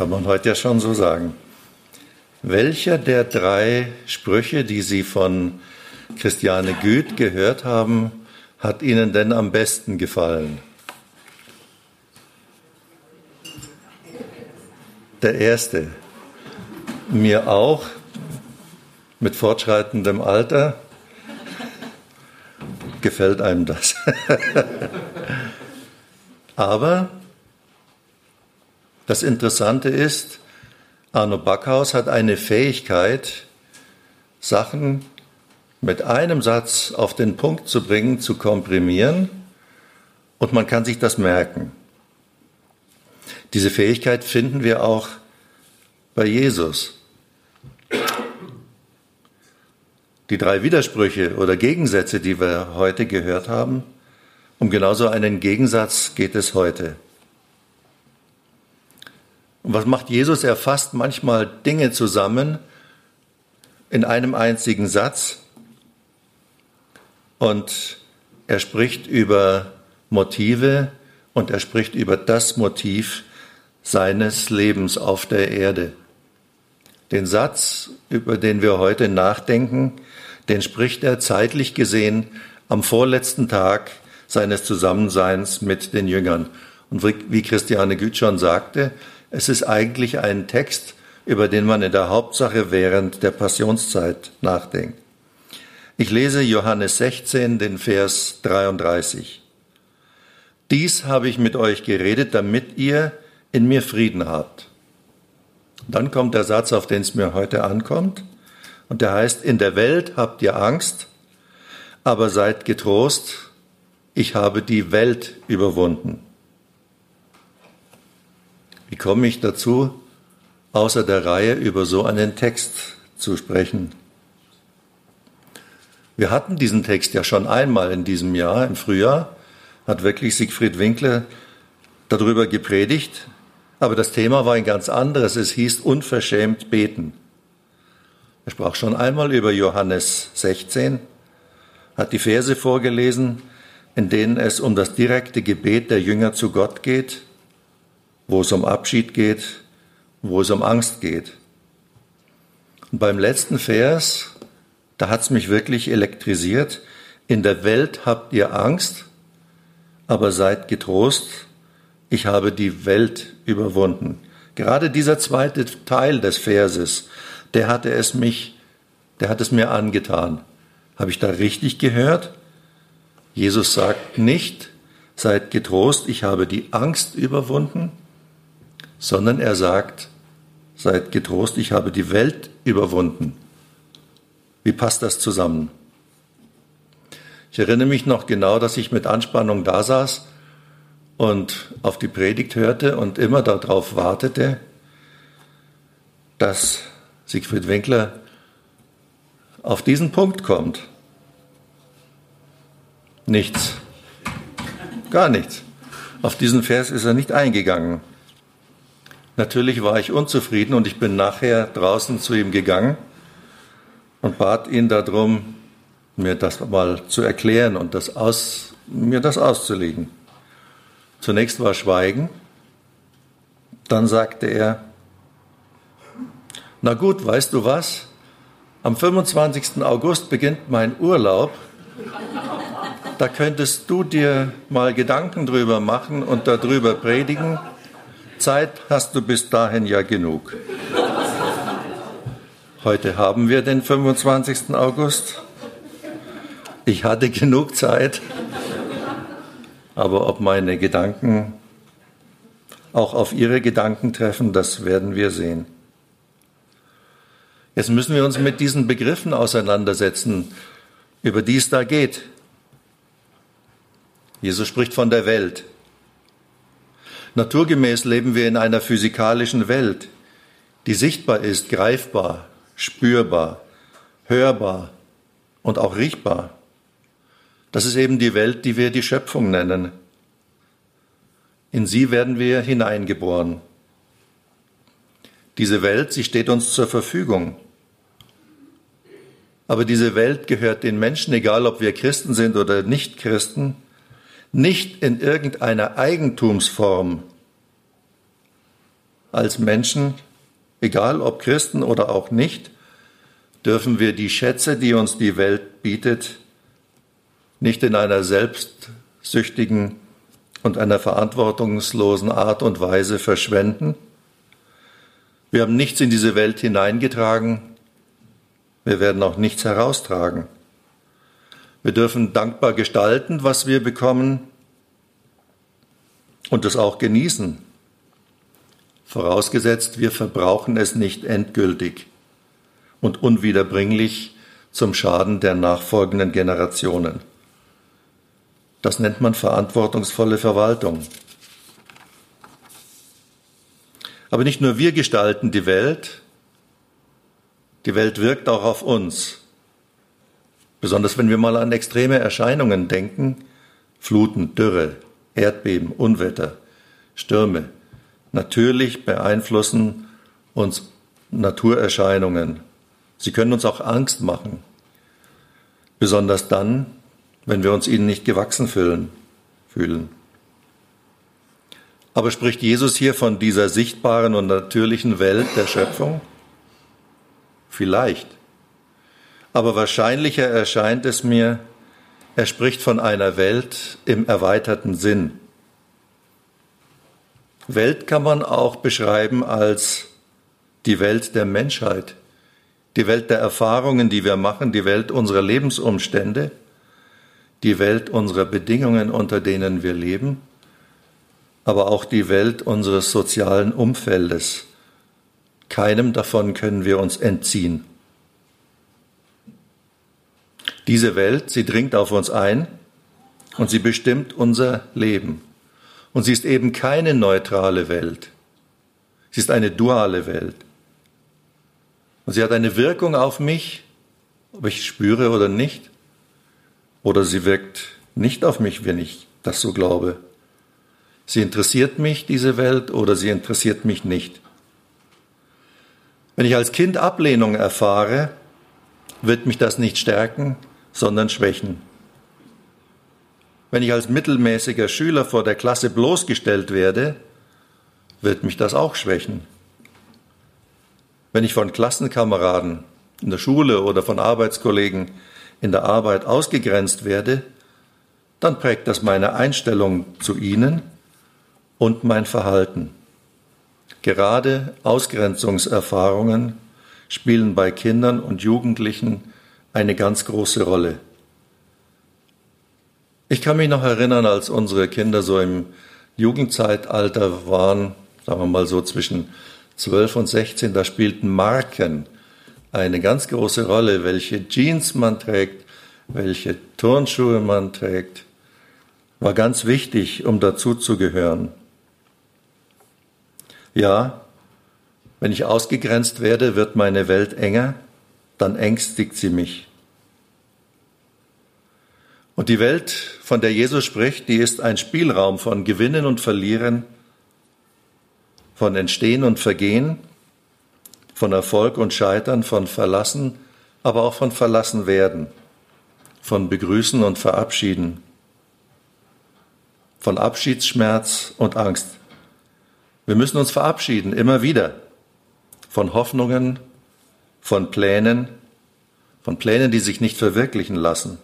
kann man heute ja schon so sagen. Welcher der drei Sprüche, die Sie von Christiane Güth gehört haben, hat Ihnen denn am besten gefallen? Der erste. Mir auch, mit fortschreitendem Alter, gefällt einem das. Aber das Interessante ist, Arno Backhaus hat eine Fähigkeit, Sachen mit einem Satz auf den Punkt zu bringen, zu komprimieren und man kann sich das merken. Diese Fähigkeit finden wir auch bei Jesus. Die drei Widersprüche oder Gegensätze, die wir heute gehört haben, um genauso einen Gegensatz geht es heute. Und was macht Jesus? Er fasst manchmal Dinge zusammen in einem einzigen Satz und er spricht über Motive und er spricht über das Motiv seines Lebens auf der Erde. Den Satz, über den wir heute nachdenken, den spricht er zeitlich gesehen am vorletzten Tag seines Zusammenseins mit den Jüngern. Und wie Christiane Güth schon sagte, es ist eigentlich ein Text, über den man in der Hauptsache während der Passionszeit nachdenkt. Ich lese Johannes 16, den Vers 33. Dies habe ich mit euch geredet, damit ihr in mir Frieden habt. Dann kommt der Satz, auf den es mir heute ankommt, und der heißt, in der Welt habt ihr Angst, aber seid getrost, ich habe die Welt überwunden. Wie komme ich dazu, außer der Reihe über so einen Text zu sprechen? Wir hatten diesen Text ja schon einmal in diesem Jahr, im Frühjahr, hat wirklich Siegfried Winkler darüber gepredigt, aber das Thema war ein ganz anderes. Es hieß unverschämt beten. Er sprach schon einmal über Johannes 16, hat die Verse vorgelesen, in denen es um das direkte Gebet der Jünger zu Gott geht wo es um Abschied geht, wo es um Angst geht. Und beim letzten Vers, da hat es mich wirklich elektrisiert. In der Welt habt ihr Angst, aber seid getrost, ich habe die Welt überwunden. Gerade dieser zweite Teil des Verses, der hatte es mich, der hat es mir angetan. Habe ich da richtig gehört? Jesus sagt nicht, seid getrost, ich habe die Angst überwunden, sondern er sagt, seid getrost, ich habe die Welt überwunden. Wie passt das zusammen? Ich erinnere mich noch genau, dass ich mit Anspannung da saß und auf die Predigt hörte und immer darauf wartete, dass Siegfried Winkler auf diesen Punkt kommt. Nichts. Gar nichts. Auf diesen Vers ist er nicht eingegangen. Natürlich war ich unzufrieden und ich bin nachher draußen zu ihm gegangen und bat ihn darum, mir das mal zu erklären und das aus, mir das auszulegen. Zunächst war Schweigen, dann sagte er, na gut, weißt du was? Am 25. August beginnt mein Urlaub. Da könntest du dir mal Gedanken drüber machen und darüber predigen Zeit hast du bis dahin ja genug. Heute haben wir den 25. August. Ich hatte genug Zeit, aber ob meine Gedanken auch auf Ihre Gedanken treffen, das werden wir sehen. Jetzt müssen wir uns mit diesen Begriffen auseinandersetzen, über die es da geht. Jesus spricht von der Welt. Naturgemäß leben wir in einer physikalischen Welt, die sichtbar ist, greifbar, spürbar, hörbar und auch riechbar. Das ist eben die Welt, die wir die Schöpfung nennen. In sie werden wir hineingeboren. Diese Welt, sie steht uns zur Verfügung. Aber diese Welt gehört den Menschen, egal ob wir Christen sind oder nicht Christen, nicht in irgendeiner Eigentumsform als Menschen, egal ob Christen oder auch nicht, dürfen wir die Schätze, die uns die Welt bietet, nicht in einer selbstsüchtigen und einer verantwortungslosen Art und Weise verschwenden. Wir haben nichts in diese Welt hineingetragen, wir werden auch nichts heraustragen. Wir dürfen dankbar gestalten, was wir bekommen und es auch genießen. Vorausgesetzt, wir verbrauchen es nicht endgültig und unwiederbringlich zum Schaden der nachfolgenden Generationen. Das nennt man verantwortungsvolle Verwaltung. Aber nicht nur wir gestalten die Welt, die Welt wirkt auch auf uns. Besonders wenn wir mal an extreme Erscheinungen denken, Fluten, Dürre, Erdbeben, Unwetter, Stürme. Natürlich beeinflussen uns Naturerscheinungen. Sie können uns auch Angst machen. Besonders dann, wenn wir uns ihnen nicht gewachsen fühlen. Aber spricht Jesus hier von dieser sichtbaren und natürlichen Welt der Schöpfung? Vielleicht. Aber wahrscheinlicher erscheint es mir, er spricht von einer Welt im erweiterten Sinn. Welt kann man auch beschreiben als die Welt der Menschheit, die Welt der Erfahrungen, die wir machen, die Welt unserer Lebensumstände, die Welt unserer Bedingungen, unter denen wir leben, aber auch die Welt unseres sozialen Umfeldes, Keinem davon können wir uns entziehen. Diese Welt, sie dringt auf uns ein und sie bestimmt unser Leben. Und sie ist eben keine neutrale Welt. Sie ist eine duale Welt. Und sie hat eine Wirkung auf mich, ob ich spüre oder nicht. Oder sie wirkt nicht auf mich, wenn ich das so glaube. Sie interessiert mich, diese Welt, oder sie interessiert mich nicht. Wenn ich als Kind Ablehnung erfahre, wird mich das nicht stärken, sondern schwächen. Wenn ich als mittelmäßiger Schüler vor der Klasse bloßgestellt werde, wird mich das auch schwächen. Wenn ich von Klassenkameraden in der Schule oder von Arbeitskollegen in der Arbeit ausgegrenzt werde, dann prägt das meine Einstellung zu ihnen und mein Verhalten. Gerade Ausgrenzungserfahrungen spielen bei Kindern und Jugendlichen eine ganz große Rolle. Ich kann mich noch erinnern, als unsere Kinder so im Jugendzeitalter waren, sagen wir mal so zwischen 12 und 16, da spielten Marken eine ganz große Rolle, welche Jeans man trägt, welche Turnschuhe man trägt, war ganz wichtig, um dazuzugehören. Ja, wenn ich ausgegrenzt werde, wird meine Welt enger, dann ängstigt sie mich. Und die Welt, von der Jesus spricht, die ist ein Spielraum von Gewinnen und Verlieren, von Entstehen und Vergehen, von Erfolg und Scheitern, von Verlassen, aber auch von Verlassen werden, von Begrüßen und Verabschieden, von Abschiedsschmerz und Angst. Wir müssen uns verabschieden, immer wieder, von Hoffnungen, von Plänen, von Plänen, die sich nicht verwirklichen lassen,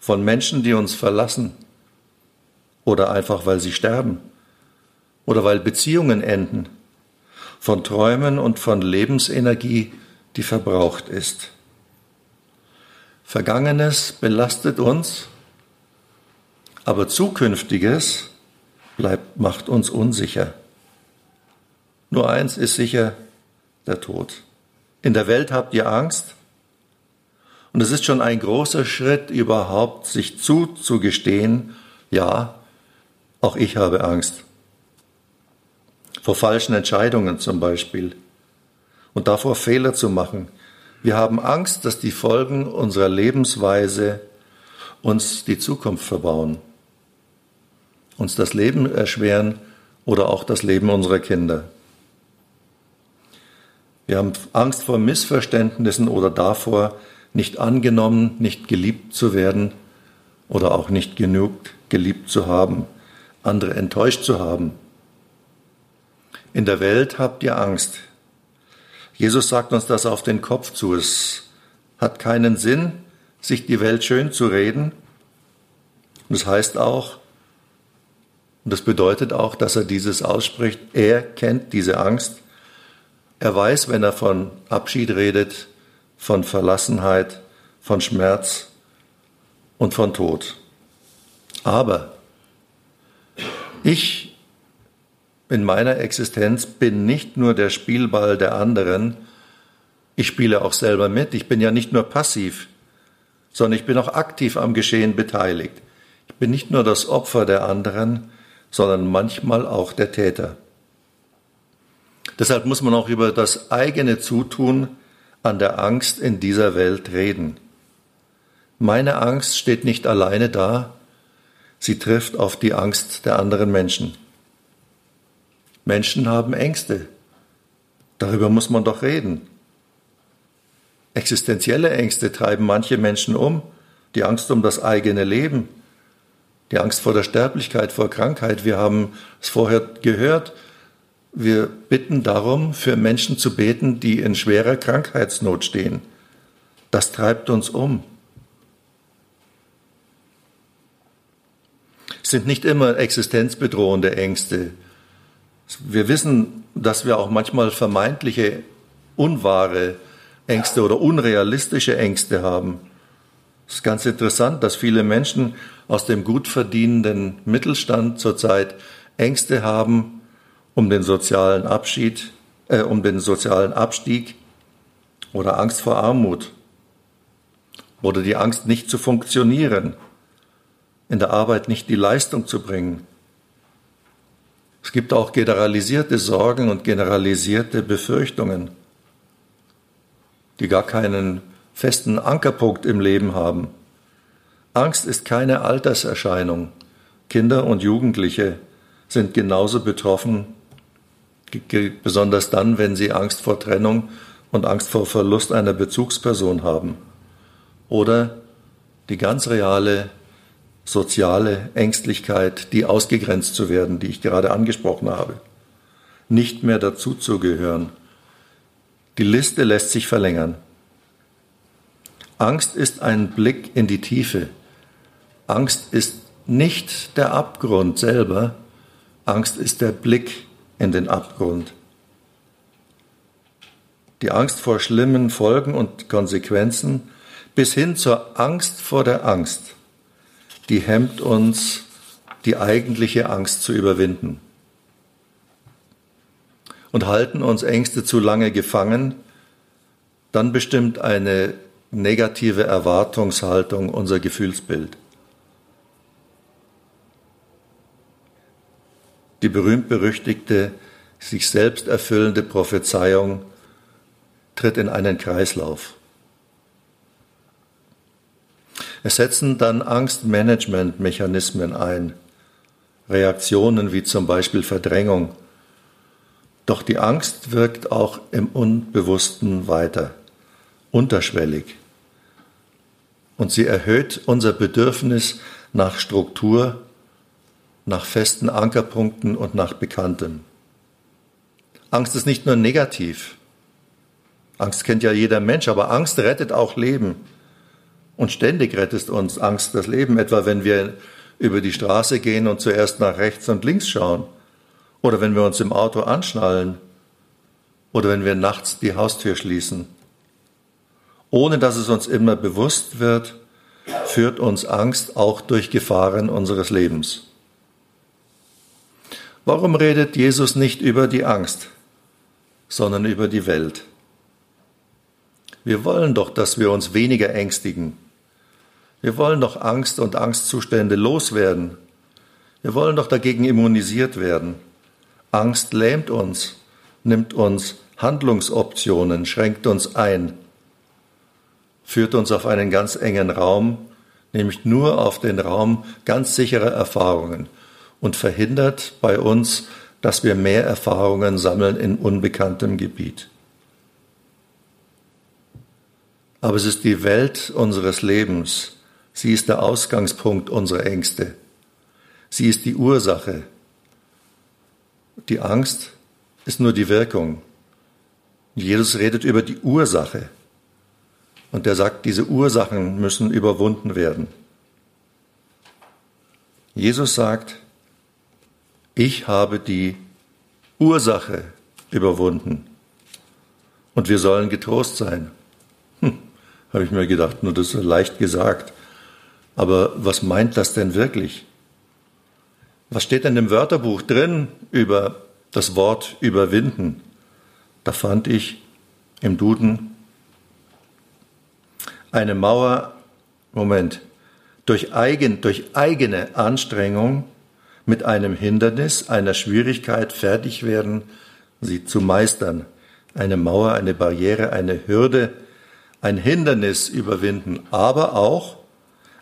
von Menschen, die uns verlassen oder einfach weil sie sterben oder weil Beziehungen enden, von Träumen und von Lebensenergie, die verbraucht ist. Vergangenes belastet uns, aber Zukünftiges bleibt, macht uns unsicher. Nur eins ist sicher, der Tod. In der Welt habt ihr Angst. Und es ist schon ein großer Schritt überhaupt, sich zuzugestehen, ja, auch ich habe Angst. vor falschen Entscheidungen zum Beispiel und davor Fehler zu machen. Wir haben Angst, dass die Folgen unserer Lebensweise uns die Zukunft verbauen, uns das Leben erschweren oder auch das Leben unserer Kinder. Wir haben Angst vor Missverständnissen oder davor, nicht angenommen, nicht geliebt zu werden oder auch nicht genug geliebt zu haben, andere enttäuscht zu haben. In der Welt habt ihr Angst. Jesus sagt uns das auf den Kopf zu. Es hat keinen Sinn, sich die Welt schön zu reden. Und das heißt auch, und das bedeutet auch, dass er dieses ausspricht, er kennt diese Angst. Er weiß, wenn er von Abschied redet, von Verlassenheit, von Schmerz und von Tod. Aber ich in meiner Existenz bin nicht nur der Spielball der anderen, ich spiele auch selber mit. Ich bin ja nicht nur passiv, sondern ich bin auch aktiv am Geschehen beteiligt. Ich bin nicht nur das Opfer der anderen, sondern manchmal auch der Täter. Deshalb muss man auch über das eigene Zutun an der Angst in dieser Welt reden. Meine Angst steht nicht alleine da, sie trifft auf die Angst der anderen Menschen. Menschen haben Ängste. Darüber muss man doch reden. Existenzielle Ängste treiben manche Menschen um. Die Angst um das eigene Leben, die Angst vor der Sterblichkeit, vor Krankheit. Wir haben es vorher gehört. Wir bitten darum, für Menschen zu beten, die in schwerer Krankheitsnot stehen. Das treibt uns um. Es sind nicht immer existenzbedrohende Ängste, wir wissen, dass wir auch manchmal vermeintliche, unwahre Ängste oder unrealistische Ängste haben. Es ist ganz interessant, dass viele Menschen aus dem gut verdienenden Mittelstand zurzeit Ängste haben um den sozialen Abschied, äh, um den sozialen Abstieg oder Angst vor Armut oder die Angst nicht zu funktionieren, in der Arbeit nicht die Leistung zu bringen, es gibt auch generalisierte Sorgen und generalisierte Befürchtungen, die gar keinen festen Ankerpunkt im Leben haben. Angst ist keine Alterserscheinung. Kinder und Jugendliche sind genauso betroffen, besonders dann, wenn sie Angst vor Trennung und Angst vor Verlust einer Bezugsperson haben. Oder die ganz reale soziale Ängstlichkeit, die ausgegrenzt zu werden, die ich gerade angesprochen habe, nicht mehr dazuzugehören. Die Liste lässt sich verlängern. Angst ist ein Blick in die Tiefe. Angst ist nicht der Abgrund selber, Angst ist der Blick in den Abgrund. Die Angst vor schlimmen Folgen und Konsequenzen bis hin zur Angst vor der Angst die hemmt uns, die eigentliche Angst zu überwinden. Und halten uns Ängste zu lange gefangen, dann bestimmt eine negative Erwartungshaltung unser Gefühlsbild. Die berühmt-berüchtigte, sich selbst erfüllende Prophezeiung tritt in einen Kreislauf. Es setzen dann Angstmanagementmechanismen ein, Reaktionen wie zum Beispiel Verdrängung. Doch die Angst wirkt auch im Unbewussten weiter, unterschwellig. Und sie erhöht unser Bedürfnis nach Struktur, nach festen Ankerpunkten und nach Bekanntem. Angst ist nicht nur negativ. Angst kennt ja jeder Mensch, aber Angst rettet auch Leben. Und ständig rettet uns Angst das Leben, etwa wenn wir über die Straße gehen und zuerst nach rechts und links schauen. Oder wenn wir uns im Auto anschnallen. Oder wenn wir nachts die Haustür schließen. Ohne dass es uns immer bewusst wird, führt uns Angst auch durch Gefahren unseres Lebens. Warum redet Jesus nicht über die Angst, sondern über die Welt? Wir wollen doch, dass wir uns weniger ängstigen, wir wollen doch Angst und Angstzustände loswerden. Wir wollen doch dagegen immunisiert werden. Angst lähmt uns, nimmt uns Handlungsoptionen, schränkt uns ein, führt uns auf einen ganz engen Raum, nämlich nur auf den Raum ganz sicherer Erfahrungen und verhindert bei uns, dass wir mehr Erfahrungen sammeln in unbekanntem Gebiet. Aber es ist die Welt unseres Lebens. Sie ist der Ausgangspunkt unserer Ängste. Sie ist die Ursache. Die Angst ist nur die Wirkung. Jesus redet über die Ursache. Und er sagt, diese Ursachen müssen überwunden werden. Jesus sagt, ich habe die Ursache überwunden und wir sollen getrost sein. Hm, habe ich mir gedacht, nur das ist leicht gesagt. Aber was meint das denn wirklich? Was steht denn im Wörterbuch drin über das Wort überwinden? Da fand ich im Duden eine Mauer, Moment, durch, eigen, durch eigene Anstrengung mit einem Hindernis, einer Schwierigkeit fertig werden, sie zu meistern. Eine Mauer, eine Barriere, eine Hürde, ein Hindernis überwinden, aber auch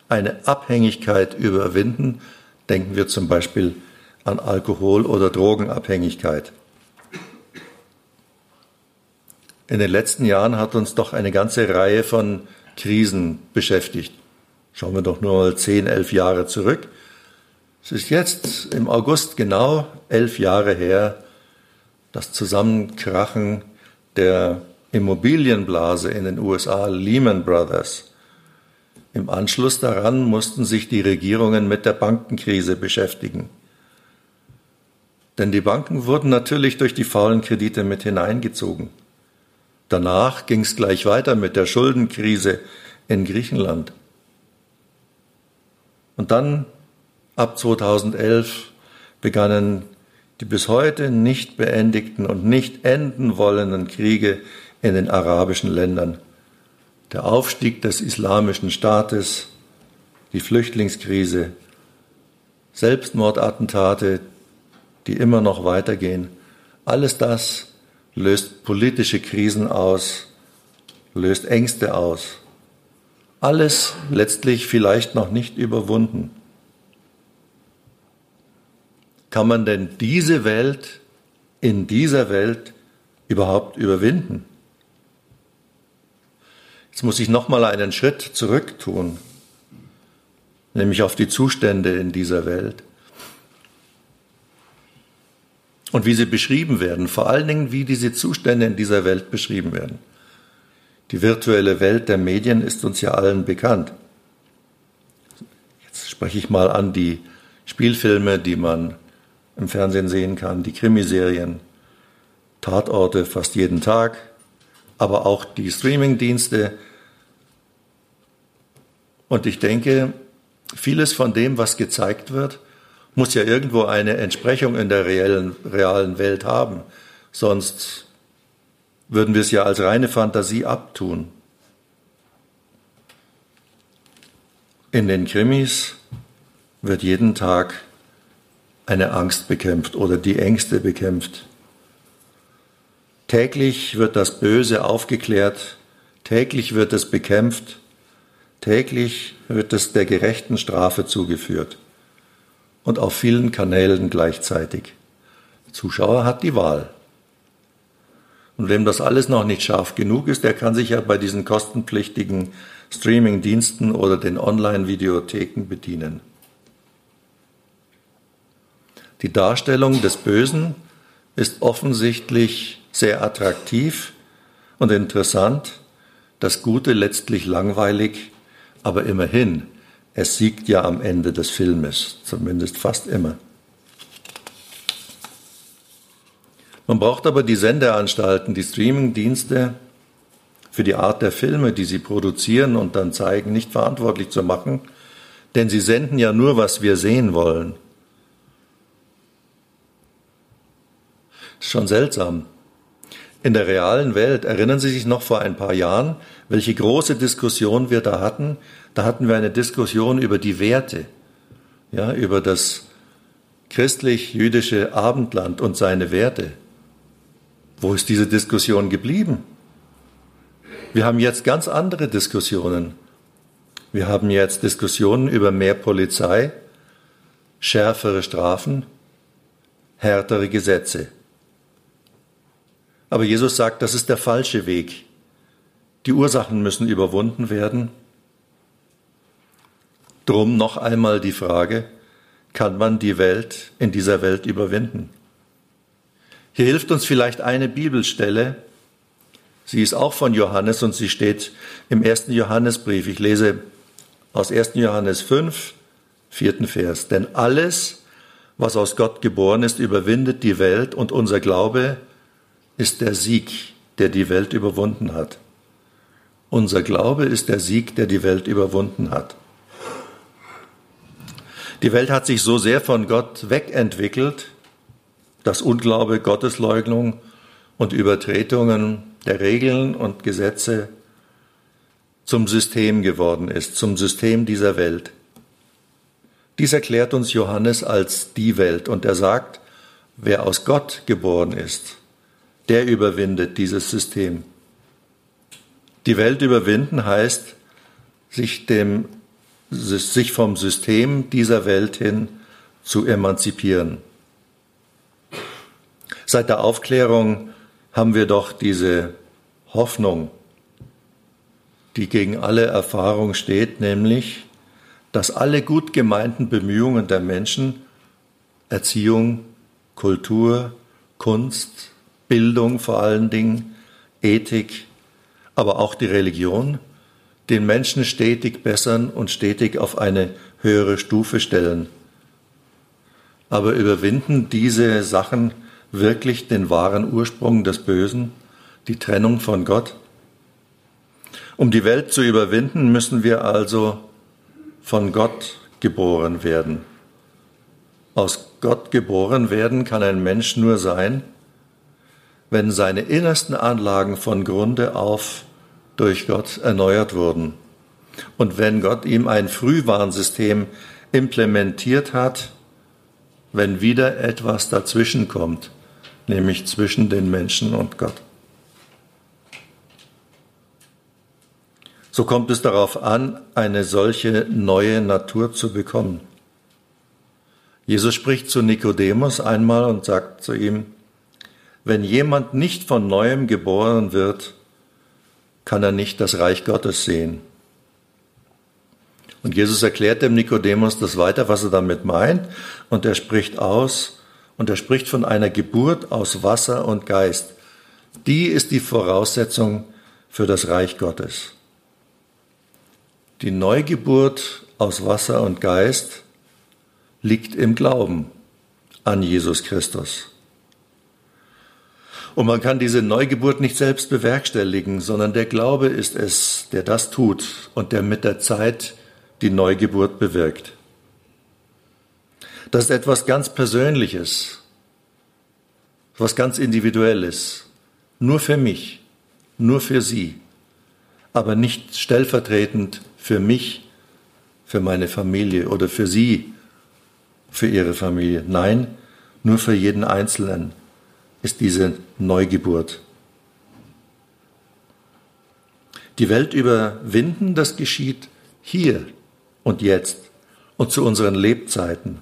eine Abhängigkeit überwinden. Denken wir zum Beispiel an Alkohol- oder Drogenabhängigkeit. In den letzten Jahren hat uns doch eine ganze Reihe von Krisen beschäftigt. Schauen wir doch nur mal zehn, elf Jahre zurück. Es ist jetzt im August genau elf Jahre her, das Zusammenkrachen der Immobilienblase in den USA, Lehman Brothers. Im Anschluss daran mussten sich die Regierungen mit der Bankenkrise beschäftigen. Denn die Banken wurden natürlich durch die faulen Kredite mit hineingezogen. Danach ging es gleich weiter mit der Schuldenkrise in Griechenland. Und dann, ab 2011, begannen die bis heute nicht beendigten und nicht enden wollenden Kriege in den arabischen Ländern. Der Aufstieg des islamischen Staates, die Flüchtlingskrise, Selbstmordattentate, die immer noch weitergehen, alles das löst politische Krisen aus, löst Ängste aus. Alles letztlich vielleicht noch nicht überwunden. Kann man denn diese Welt in dieser Welt überhaupt überwinden? Jetzt muss ich noch mal einen Schritt zurück tun, nämlich auf die Zustände in dieser Welt und wie sie beschrieben werden, vor allen Dingen wie diese Zustände in dieser Welt beschrieben werden. Die virtuelle Welt der Medien ist uns ja allen bekannt. Jetzt spreche ich mal an die Spielfilme, die man im Fernsehen sehen kann, die Krimiserien, Tatorte fast jeden Tag, aber auch die Streamingdienste. Und ich denke, vieles von dem, was gezeigt wird, muss ja irgendwo eine Entsprechung in der reellen, realen Welt haben. Sonst würden wir es ja als reine Fantasie abtun. In den Krimis wird jeden Tag eine Angst bekämpft oder die Ängste bekämpft. Täglich wird das Böse aufgeklärt, täglich wird es bekämpft, täglich wird es der gerechten Strafe zugeführt und auf vielen Kanälen gleichzeitig. Der Zuschauer hat die Wahl. Und wem das alles noch nicht scharf genug ist, der kann sich ja bei diesen kostenpflichtigen Streaming-Diensten oder den Online-Videotheken bedienen. Die Darstellung des Bösen ist offensichtlich sehr attraktiv und interessant, das Gute letztlich langweilig, aber immerhin es siegt ja am Ende des Filmes, zumindest fast immer. Man braucht aber die Sendeanstalten, die Streamingdienste für die Art der Filme, die sie produzieren und dann zeigen, nicht verantwortlich zu machen, denn sie senden ja nur, was wir sehen wollen. Schon seltsam. In der realen Welt erinnern Sie sich noch vor ein paar Jahren, welche große Diskussion wir da hatten. Da hatten wir eine Diskussion über die Werte, ja, über das christlich-jüdische Abendland und seine Werte. Wo ist diese Diskussion geblieben? Wir haben jetzt ganz andere Diskussionen. Wir haben jetzt Diskussionen über mehr Polizei, schärfere Strafen, härtere Gesetze. Aber Jesus sagt, das ist der falsche Weg. Die Ursachen müssen überwunden werden. Drum noch einmal die Frage, kann man die Welt in dieser Welt überwinden? Hier hilft uns vielleicht eine Bibelstelle. Sie ist auch von Johannes und sie steht im ersten Johannesbrief. Ich lese aus 1. Johannes 5, vierten Vers. Denn alles, was aus Gott geboren ist, überwindet die Welt und unser Glaube ist der Sieg, der die Welt überwunden hat. Unser Glaube ist der Sieg, der die Welt überwunden hat. Die Welt hat sich so sehr von Gott wegentwickelt, dass Unglaube, Gottesleugnung und Übertretungen der Regeln und Gesetze zum System geworden ist, zum System dieser Welt. Dies erklärt uns Johannes als die Welt und er sagt, wer aus Gott geboren ist, der überwindet dieses System. Die Welt überwinden heißt, sich, dem, sich vom System dieser Welt hin zu emanzipieren. Seit der Aufklärung haben wir doch diese Hoffnung, die gegen alle Erfahrung steht, nämlich, dass alle gut gemeinten Bemühungen der Menschen, Erziehung, Kultur, Kunst, Bildung vor allen Dingen, Ethik, aber auch die Religion, den Menschen stetig bessern und stetig auf eine höhere Stufe stellen. Aber überwinden diese Sachen wirklich den wahren Ursprung des Bösen, die Trennung von Gott? Um die Welt zu überwinden, müssen wir also von Gott geboren werden. Aus Gott geboren werden kann ein Mensch nur sein, wenn seine innersten Anlagen von Grunde auf durch Gott erneuert wurden. Und wenn Gott ihm ein Frühwarnsystem implementiert hat, wenn wieder etwas dazwischen kommt, nämlich zwischen den Menschen und Gott. So kommt es darauf an, eine solche neue Natur zu bekommen. Jesus spricht zu Nikodemus einmal und sagt zu ihm, wenn jemand nicht von neuem geboren wird, kann er nicht das Reich Gottes sehen. Und Jesus erklärt dem Nikodemus das weiter, was er damit meint, und er spricht aus, und er spricht von einer Geburt aus Wasser und Geist. Die ist die Voraussetzung für das Reich Gottes. Die Neugeburt aus Wasser und Geist liegt im Glauben an Jesus Christus. Und man kann diese Neugeburt nicht selbst bewerkstelligen, sondern der Glaube ist es, der das tut und der mit der Zeit die Neugeburt bewirkt. Das ist etwas ganz Persönliches, was ganz Individuelles, nur für mich, nur für Sie, aber nicht stellvertretend für mich, für meine Familie oder für Sie, für Ihre Familie. Nein, nur für jeden Einzelnen ist diese Neugeburt. Die Welt überwinden, das geschieht hier und jetzt und zu unseren Lebzeiten,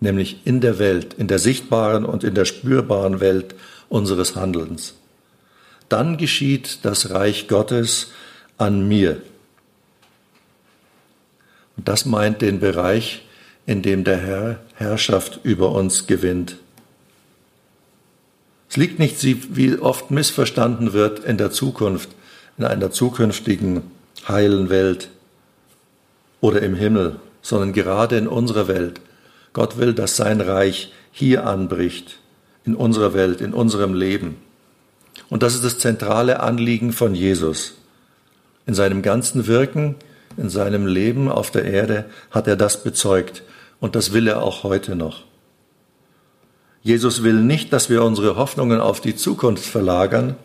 nämlich in der Welt, in der sichtbaren und in der spürbaren Welt unseres Handelns. Dann geschieht das Reich Gottes an mir, und das meint den Bereich, in dem der Herr Herrschaft über uns gewinnt. Es liegt nicht, wie oft missverstanden wird, in der Zukunft, in einer zukünftigen heilen Welt oder im Himmel, sondern gerade in unserer Welt. Gott will, dass sein Reich hier anbricht, in unserer Welt, in unserem Leben. Und das ist das zentrale Anliegen von Jesus. In seinem ganzen Wirken in seinem Leben auf der Erde hat er das bezeugt und das will er auch heute noch. Jesus will nicht, dass wir unsere Hoffnungen auf die Zukunft verlagern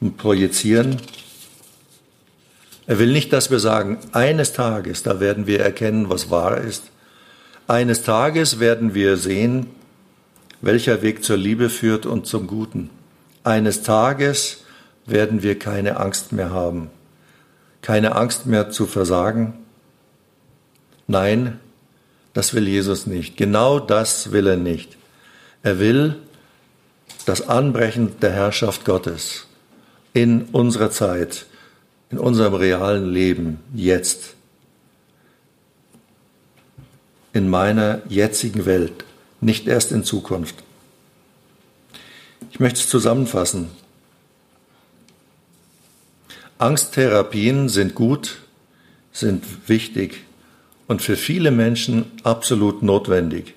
und projizieren. Er will nicht, dass wir sagen, eines Tages, da werden wir erkennen, was wahr ist. Eines Tages werden wir sehen, welcher Weg zur Liebe führt und zum Guten. Eines Tages werden wir keine Angst mehr haben, keine Angst mehr zu versagen. Nein, das will Jesus nicht. Genau das will er nicht. Er will das Anbrechen der Herrschaft Gottes in unserer Zeit, in unserem realen Leben, jetzt, in meiner jetzigen Welt, nicht erst in Zukunft. Ich möchte es zusammenfassen. Angsttherapien sind gut, sind wichtig und für viele Menschen absolut notwendig.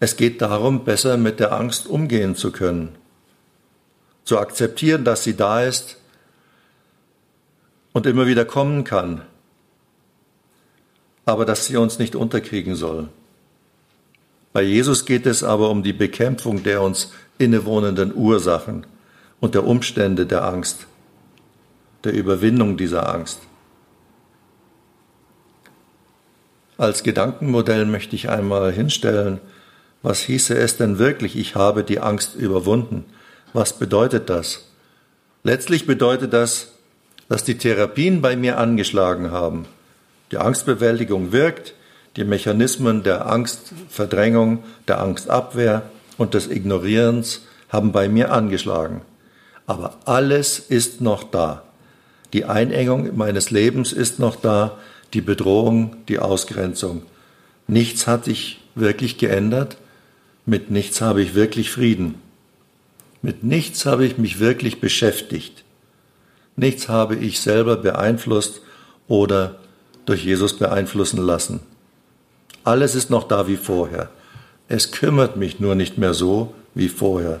Es geht darum, besser mit der Angst umgehen zu können, zu akzeptieren, dass sie da ist und immer wieder kommen kann, aber dass sie uns nicht unterkriegen soll. Bei Jesus geht es aber um die Bekämpfung der uns innewohnenden Ursachen und der Umstände der Angst, der Überwindung dieser Angst. Als Gedankenmodell möchte ich einmal hinstellen, was hieße es denn wirklich, ich habe die Angst überwunden? Was bedeutet das? Letztlich bedeutet das, dass die Therapien bei mir angeschlagen haben. Die Angstbewältigung wirkt, die Mechanismen der Angstverdrängung, der Angstabwehr und des Ignorierens haben bei mir angeschlagen. Aber alles ist noch da. Die Einengung meines Lebens ist noch da, die Bedrohung, die Ausgrenzung. Nichts hat sich wirklich geändert, mit nichts habe ich wirklich Frieden. Mit nichts habe ich mich wirklich beschäftigt. Nichts habe ich selber beeinflusst oder durch Jesus beeinflussen lassen. Alles ist noch da wie vorher. Es kümmert mich nur nicht mehr so wie vorher.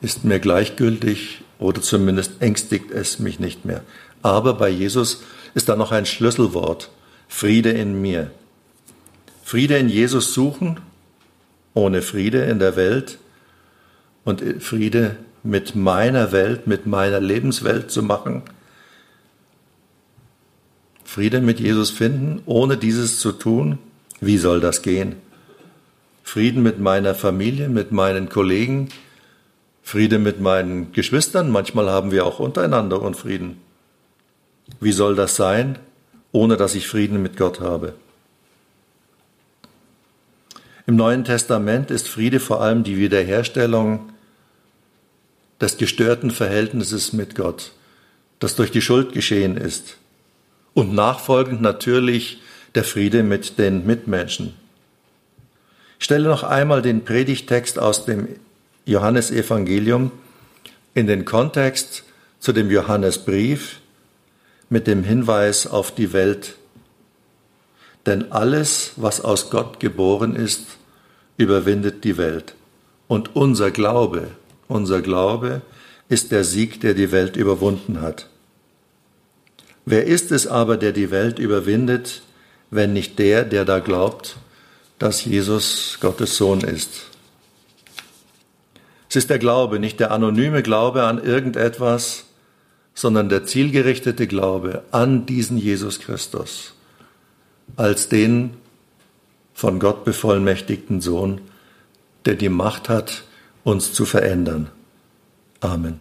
Ist mir gleichgültig oder zumindest ängstigt es mich nicht mehr. Aber bei Jesus ist da noch ein Schlüsselwort. Friede in mir. Friede in Jesus suchen, ohne Friede in der Welt und Friede mit meiner Welt, mit meiner Lebenswelt zu machen. Friede mit Jesus finden, ohne dieses zu tun, wie soll das gehen? Frieden mit meiner Familie, mit meinen Kollegen, Friede mit meinen Geschwistern, manchmal haben wir auch untereinander Unfrieden. Wie soll das sein, ohne dass ich Frieden mit Gott habe? Im Neuen Testament ist Friede vor allem die Wiederherstellung des gestörten Verhältnisses mit Gott, das durch die Schuld geschehen ist. Und nachfolgend natürlich der Friede mit den Mitmenschen. Ich stelle noch einmal den Predigtext aus dem Johannesevangelium in den Kontext zu dem Johannesbrief mit dem Hinweis auf die Welt. Denn alles, was aus Gott geboren ist, überwindet die Welt. Und unser Glaube, unser Glaube ist der Sieg, der die Welt überwunden hat. Wer ist es aber, der die Welt überwindet, wenn nicht der, der da glaubt, dass Jesus Gottes Sohn ist? Es ist der Glaube, nicht der anonyme Glaube an irgendetwas, sondern der zielgerichtete Glaube an diesen Jesus Christus als den von Gott bevollmächtigten Sohn, der die Macht hat, uns zu verändern. Amen.